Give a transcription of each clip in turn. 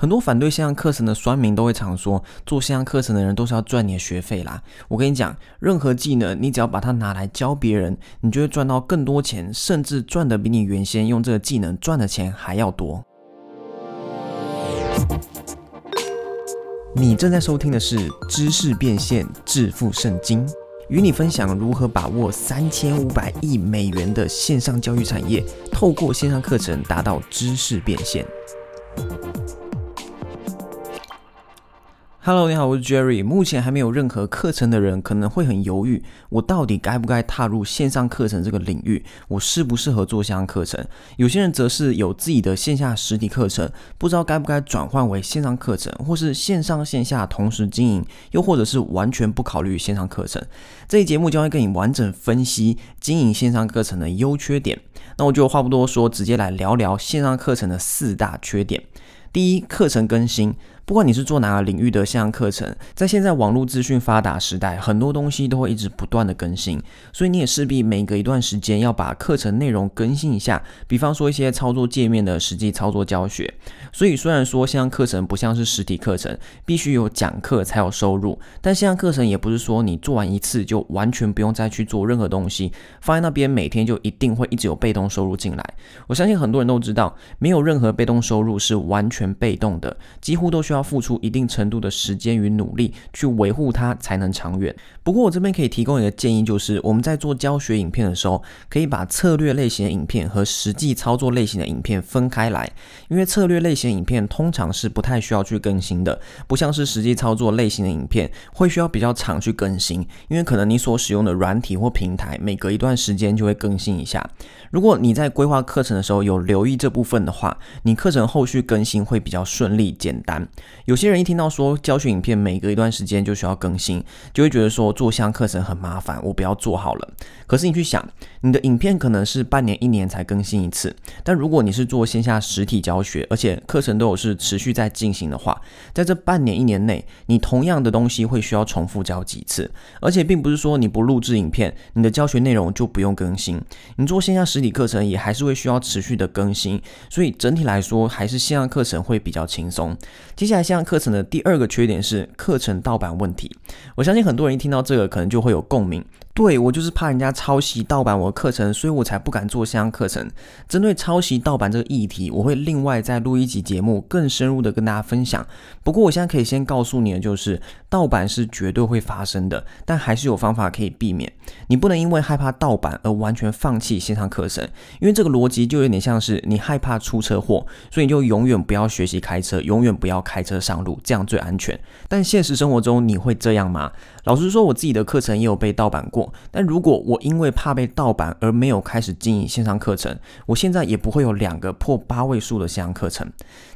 很多反对线上课程的酸民都会常说，做线上课程的人都是要赚你的学费啦。我跟你讲，任何技能，你只要把它拿来教别人，你就会赚到更多钱，甚至赚的比你原先用这个技能赚的钱还要多。你正在收听的是《知识变现致富圣经》，与你分享如何把握三千五百亿美元的线上教育产业，透过线上课程达到知识变现。Hello，你好，我是 Jerry。目前还没有任何课程的人可能会很犹豫，我到底该不该踏入线上课程这个领域？我适不适合做线上课程？有些人则是有自己的线下实体课程，不知道该不该转换为线上课程，或是线上线下同时经营，又或者是完全不考虑线上课程。这一节目将会跟你完整分析经营线上课程的优缺点。那我就话不多说，直接来聊聊线上课程的四大缺点。第一，课程更新。不管你是做哪个领域的线上课程，在现在网络资讯发达时代，很多东西都会一直不断的更新，所以你也势必每隔一段时间要把课程内容更新一下。比方说一些操作界面的实际操作教学。所以虽然说线上课程不像是实体课程，必须有讲课才有收入，但线上课程也不是说你做完一次就完全不用再去做任何东西，放在那边每天就一定会一直有被动收入进来。我相信很多人都知道，没有任何被动收入是完全被动的，几乎都需要。付出一定程度的时间与努力去维护它，才能长远。不过我这边可以提供一个建议，就是我们在做教学影片的时候，可以把策略类型的影片和实际操作类型的影片分开来。因为策略类型的影片通常是不太需要去更新的，不像是实际操作类型的影片会需要比较长去更新。因为可能你所使用的软体或平台每隔一段时间就会更新一下。如果你在规划课程的时候有留意这部分的话，你课程后续更新会比较顺利简单。有些人一听到说教学影片每隔一段时间就需要更新，就会觉得说做相课程很麻烦，我不要做好了。可是你去想，你的影片可能是半年、一年才更新一次，但如果你是做线下实体教学，而且课程都有是持续在进行的话，在这半年、一年内，你同样的东西会需要重复教几次，而且并不是说你不录制影片，你的教学内容就不用更新。你做线下实体课程也还是会需要持续的更新，所以整体来说，还是线上课程会比较轻松。接下来。像课程的第二个缺点是课程盗版问题。我相信很多人一听到这个，可能就会有共鸣。对我就是怕人家抄袭盗版我的课程，所以我才不敢做线上课程。针对抄袭盗版这个议题，我会另外再录一集节目，更深入的跟大家分享。不过我现在可以先告诉你的就是，盗版是绝对会发生的，但还是有方法可以避免。你不能因为害怕盗版而完全放弃线上课程，因为这个逻辑就有点像是你害怕出车祸，所以你就永远不要学习开车，永远不要开车上路，这样最安全。但现实生活中你会这样吗？老实说，我自己的课程也有被盗版过。但如果我因为怕被盗版而没有开始经营线上课程，我现在也不会有两个破八位数的线上课程。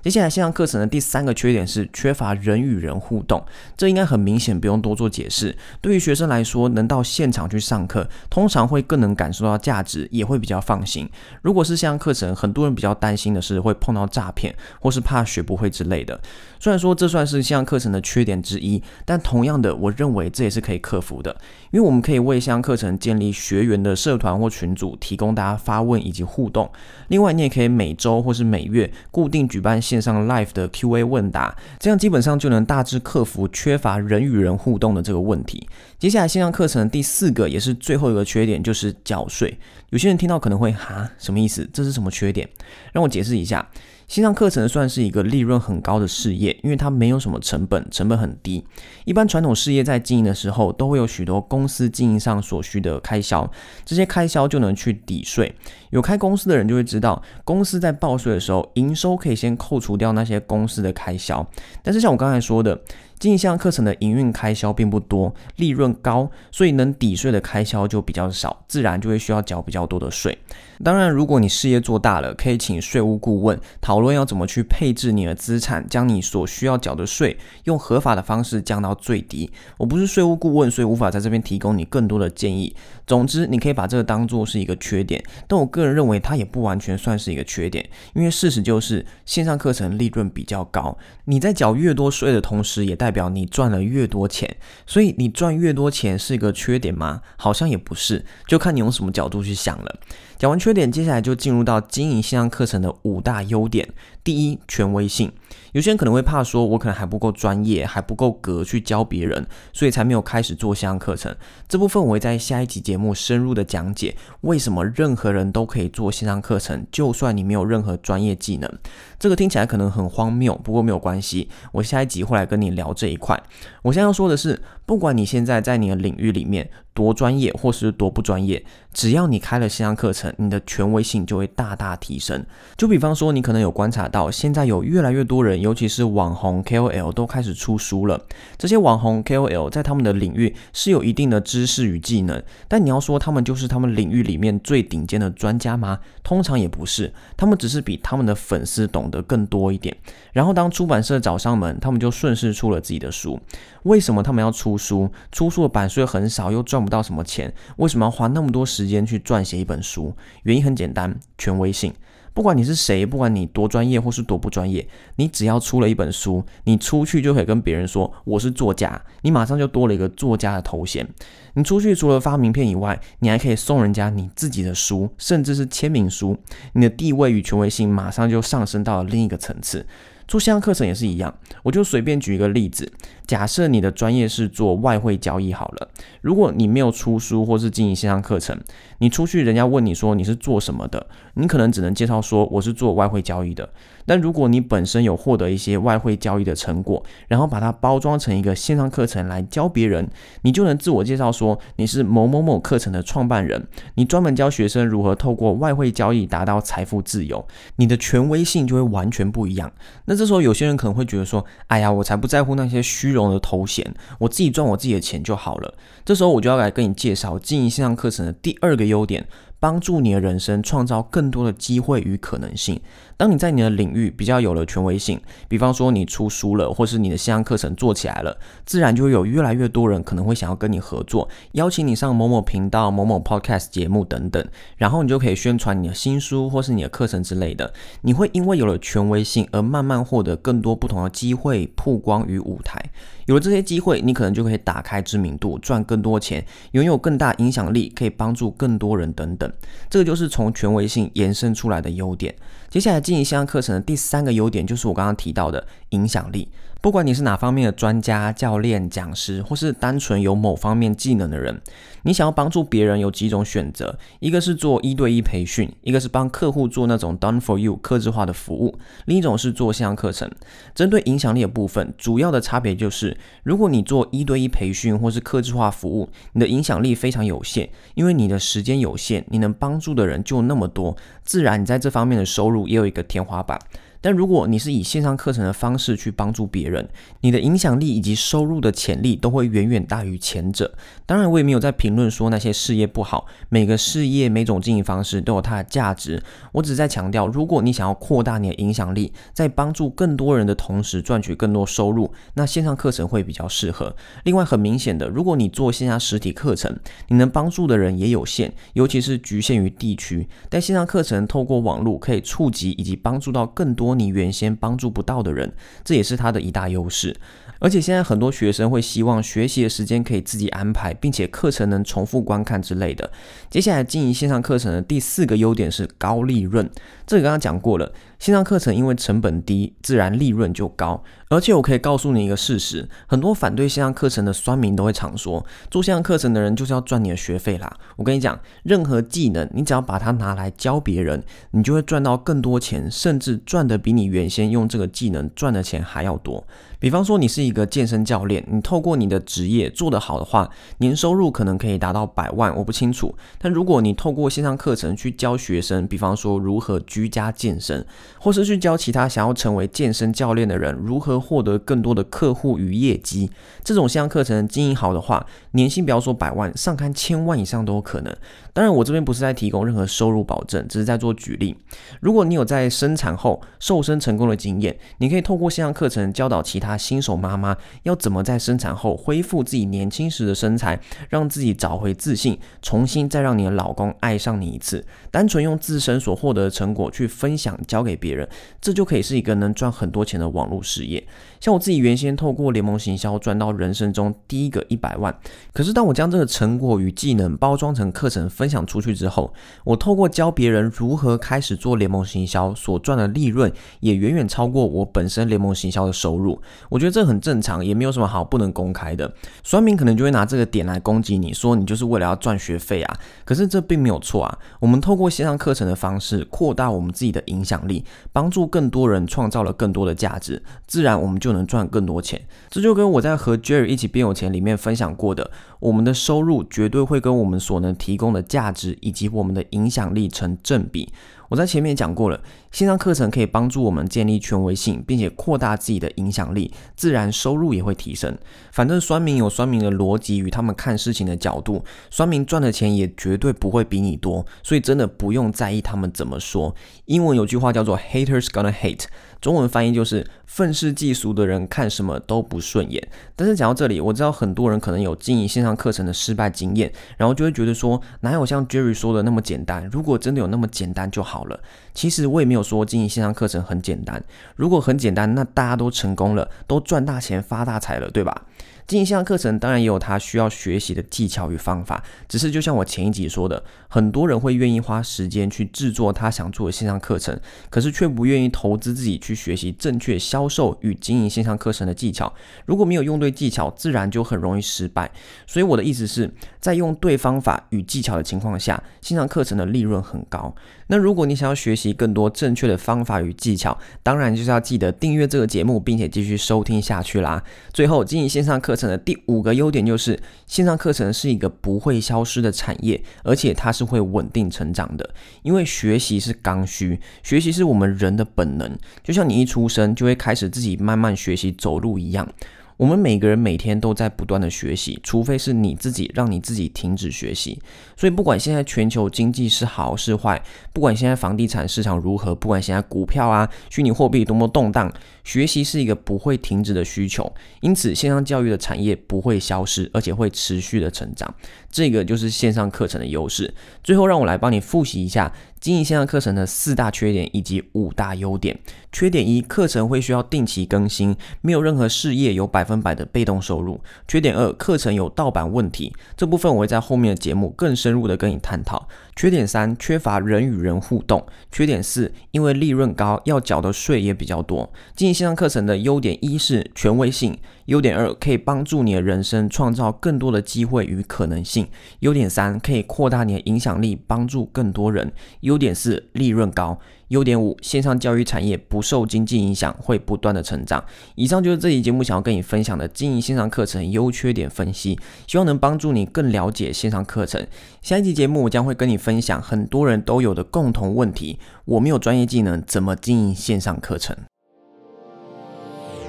接下来线上课程的第三个缺点是缺乏人与人互动，这应该很明显，不用多做解释。对于学生来说，能到现场去上课，通常会更能感受到价值，也会比较放心。如果是线上课程，很多人比较担心的是会碰到诈骗，或是怕学不会之类的。虽然说这算是线上课程的缺点之一，但同样的，我认为这也是可以克服的，因为我们可以为线上课程建立学员的社团或群组，提供大家发问以及互动。另外，你也可以每周或是每月固定举办线。线上 live 的 Q&A 问答，这样基本上就能大致克服缺乏人与人互动的这个问题。接下来线上课程第四个也是最后一个缺点就是缴税。有些人听到可能会哈什么意思？这是什么缺点？让我解释一下。线上课程算是一个利润很高的事业，因为它没有什么成本，成本很低。一般传统事业在经营的时候，都会有许多公司经营上所需的开销，这些开销就能去抵税。有开公司的人就会知道，公司在报税的时候，营收可以先扣除掉那些公司的开销。但是像我刚才说的，经营线上课程的营运开销并不多，利润高，所以能抵税的开销就比较少，自然就会需要缴比较多的税。当然，如果你事业做大了，可以请税务顾问讨论要怎么去配置你的资产，将你所需要缴的税用合法的方式降到最低。我不是税务顾问，所以无法在这边提供你更多的建议。总之，你可以把这个当做是一个缺点，但我个人认为它也不完全算是一个缺点，因为事实就是线上课程利润比较高，你在缴越多税的同时，也代表你赚了越多钱。所以你赚越多钱是一个缺点吗？好像也不是，就看你用什么角度去想了。讲完缺点，接下来就进入到经营线上课程的五大优点。第一，权威性。有些人可能会怕说，我可能还不够专业，还不够格去教别人，所以才没有开始做线上课程。这部分我会在下一集节目深入的讲解，为什么任何人都可以做线上课程，就算你没有任何专业技能。这个听起来可能很荒谬，不过没有关系，我下一集会来跟你聊这一块。我现在要说的是，不管你现在在你的领域里面。多专业或是多不专业，只要你开了线上课程，你的权威性就会大大提升。就比方说，你可能有观察到，现在有越来越多人，尤其是网红 KOL 都开始出书了。这些网红 KOL 在他们的领域是有一定的知识与技能，但你要说他们就是他们领域里面最顶尖的专家吗？通常也不是，他们只是比他们的粉丝懂得更多一点。然后当出版社找上门，他们就顺势出了自己的书。为什么他们要出书？出书的版税很少，又赚不到什么钱，为什么要花那么多时间去撰写一本书？原因很简单，权威性。不管你是谁，不管你多专业或是多不专业，你只要出了一本书，你出去就可以跟别人说我是作家，你马上就多了一个作家的头衔。你出去除了发名片以外，你还可以送人家你自己的书，甚至是签名书，你的地位与权威性马上就上升到了另一个层次。做线上课程也是一样，我就随便举一个例子，假设你的专业是做外汇交易好了，如果你没有出书或是经营线上课程，你出去人家问你说你是做什么的，你可能只能介绍说我是做外汇交易的。但如果你本身有获得一些外汇交易的成果，然后把它包装成一个线上课程来教别人，你就能自我介绍说你是某某某课程的创办人，你专门教学生如何透过外汇交易达到财富自由，你的权威性就会完全不一样。那这时候有些人可能会觉得说，哎呀，我才不在乎那些虚荣的头衔，我自己赚我自己的钱就好了。这时候我就要来跟你介绍经营线上课程的第二个优点。帮助你的人生创造更多的机会与可能性。当你在你的领域比较有了权威性，比方说你出书了，或是你的线上课程做起来了，自然就会有越来越多人可能会想要跟你合作，邀请你上某某频道、某某 podcast 节目等等，然后你就可以宣传你的新书或是你的课程之类的。你会因为有了权威性而慢慢获得更多不同的机会、曝光与舞台。有了这些机会，你可能就可以打开知名度，赚更多钱，拥有更大影响力，可以帮助更多人等等。这个就是从权威性延伸出来的优点。接下来经营线上课程的第三个优点，就是我刚刚提到的影响力。不管你是哪方面的专家、教练、讲师，或是单纯有某方面技能的人，你想要帮助别人，有几种选择：一个是做一对一培训，一个是帮客户做那种 done for you 客制化的服务，另一种是做线上课程。针对影响力的部分，主要的差别就是，如果你做一对一培训或是客制化服务，你的影响力非常有限，因为你的时间有限，你能帮助的人就那么多，自然你在这方面的收入也有个天花板。但如果你是以线上课程的方式去帮助别人，你的影响力以及收入的潜力都会远远大于前者。当然，我也没有在评论说那些事业不好，每个事业、每种经营方式都有它的价值。我只是在强调，如果你想要扩大你的影响力，在帮助更多人的同时赚取更多收入，那线上课程会比较适合。另外，很明显的，如果你做线下实体课程，你能帮助的人也有限，尤其是局限于地区。但线上课程透过网络可以触及以及帮助到更多。你原先帮助不到的人，这也是他的一大优势。而且现在很多学生会希望学习的时间可以自己安排，并且课程能重复观看之类的。接下来经营线上课程的第四个优点是高利润，这个刚刚讲过了。线上课程因为成本低，自然利润就高。而且我可以告诉你一个事实，很多反对线上课程的酸民都会常说，做线上课程的人就是要赚你的学费啦。我跟你讲，任何技能，你只要把它拿来教别人，你就会赚到更多钱，甚至赚的比你原先用这个技能赚的钱还要多。比方说，你是一个健身教练，你透过你的职业做得好的话，年收入可能可以达到百万，我不清楚。但如果你透过线上课程去教学生，比方说如何居家健身，或是去教其他想要成为健身教练的人如何获得更多的客户与业绩，这种线上课程经营好的话，年薪不要说百万，上看千万以上都有可能。当然，我这边不是在提供任何收入保证，只是在做举例。如果你有在生产后瘦身成功的经验，你可以透过线上课程教导其他。新手妈妈要怎么在生产后恢复自己年轻时的身材，让自己找回自信，重新再让你的老公爱上你一次？单纯用自身所获得的成果去分享，交给给别人，这就可以是一个能赚很多钱的网络事业。像我自己原先透过联盟行销赚到人生中第一个一百万，可是当我将这个成果与技能包装成课程分分享出去之后，我透过教别人如何开始做联盟行销所赚的利润，也远远超过我本身联盟行销的收入。我觉得这很正常，也没有什么好不能公开的。酸民可能就会拿这个点来攻击你，说你就是为了要赚学费啊。可是这并没有错啊。我们透过线上课程的方式扩大我们自己的影响力，帮助更多人创造了更多的价值，自然我们就能赚更多钱。这就跟我在和 Jerry 一起变有钱里面分享过的，我们的收入绝对会跟我们所能提供的价值以及我们的影响力成正比。我在前面讲过了，线上课程可以帮助我们建立权威性，并且扩大自己的影响力，自然收入也会提升。反正酸民有酸民的逻辑与他们看事情的角度，酸民赚的钱也绝对不会比你多，所以真的不用在意他们怎么说。英文有句话叫做 “haters gonna hate”。中文翻译就是愤世嫉俗的人看什么都不顺眼。但是讲到这里，我知道很多人可能有经营线上课程的失败经验，然后就会觉得说，哪有像 Jerry 说的那么简单？如果真的有那么简单就好了。其实我也没有说经营线上课程很简单。如果很简单，那大家都成功了，都赚大钱发大财了，对吧？经营线上课程当然也有它需要学习的技巧与方法，只是就像我前一集说的，很多人会愿意花时间去制作他想做的线上课程，可是却不愿意投资自己去学习正确销售与经营线上课程的技巧。如果没有用对技巧，自然就很容易失败。所以我的意思是在用对方法与技巧的情况下，线上课程的利润很高。那如果你想要学习更多正确的方法与技巧，当然就是要记得订阅这个节目，并且继续收听下去啦。最后，经营线上课程的第五个优点就是，线上课程是一个不会消失的产业，而且它是会稳定成长的。因为学习是刚需，学习是我们人的本能，就像你一出生就会开始自己慢慢学习走路一样。我们每个人每天都在不断的学习，除非是你自己让你自己停止学习。所以，不管现在全球经济是好是坏，不管现在房地产市场如何，不管现在股票啊、虚拟货币多么动荡，学习是一个不会停止的需求。因此，线上教育的产业不会消失，而且会持续的成长。这个就是线上课程的优势。最后，让我来帮你复习一下。经营线上课程的四大缺点以及五大优点。缺点一，课程会需要定期更新，没有任何事业有百分百的被动收入。缺点二，课程有盗版问题，这部分我会在后面的节目更深入的跟你探讨。缺点三，缺乏人与人互动。缺点四，因为利润高，要缴的税也比较多。经营线上课程的优点一是权威性。优点二可以帮助你的人生创造更多的机会与可能性。优点三可以扩大你的影响力，帮助更多人。优点四利润高。优点五线上教育产业不受经济影响，会不断的成长。以上就是这期节目想要跟你分享的经营线上课程优缺点分析，希望能帮助你更了解线上课程。下一期节目我将会跟你分享很多人都有的共同问题：我没有专业技能，怎么经营线上课程？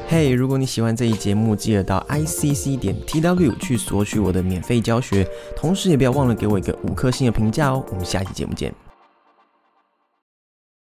嘿，如果你喜欢这一节目，记得到 i c c 点 t w 去索取我的免费教学，同时也不要忘了给我一个五颗星的评价哦。我们下期节目见。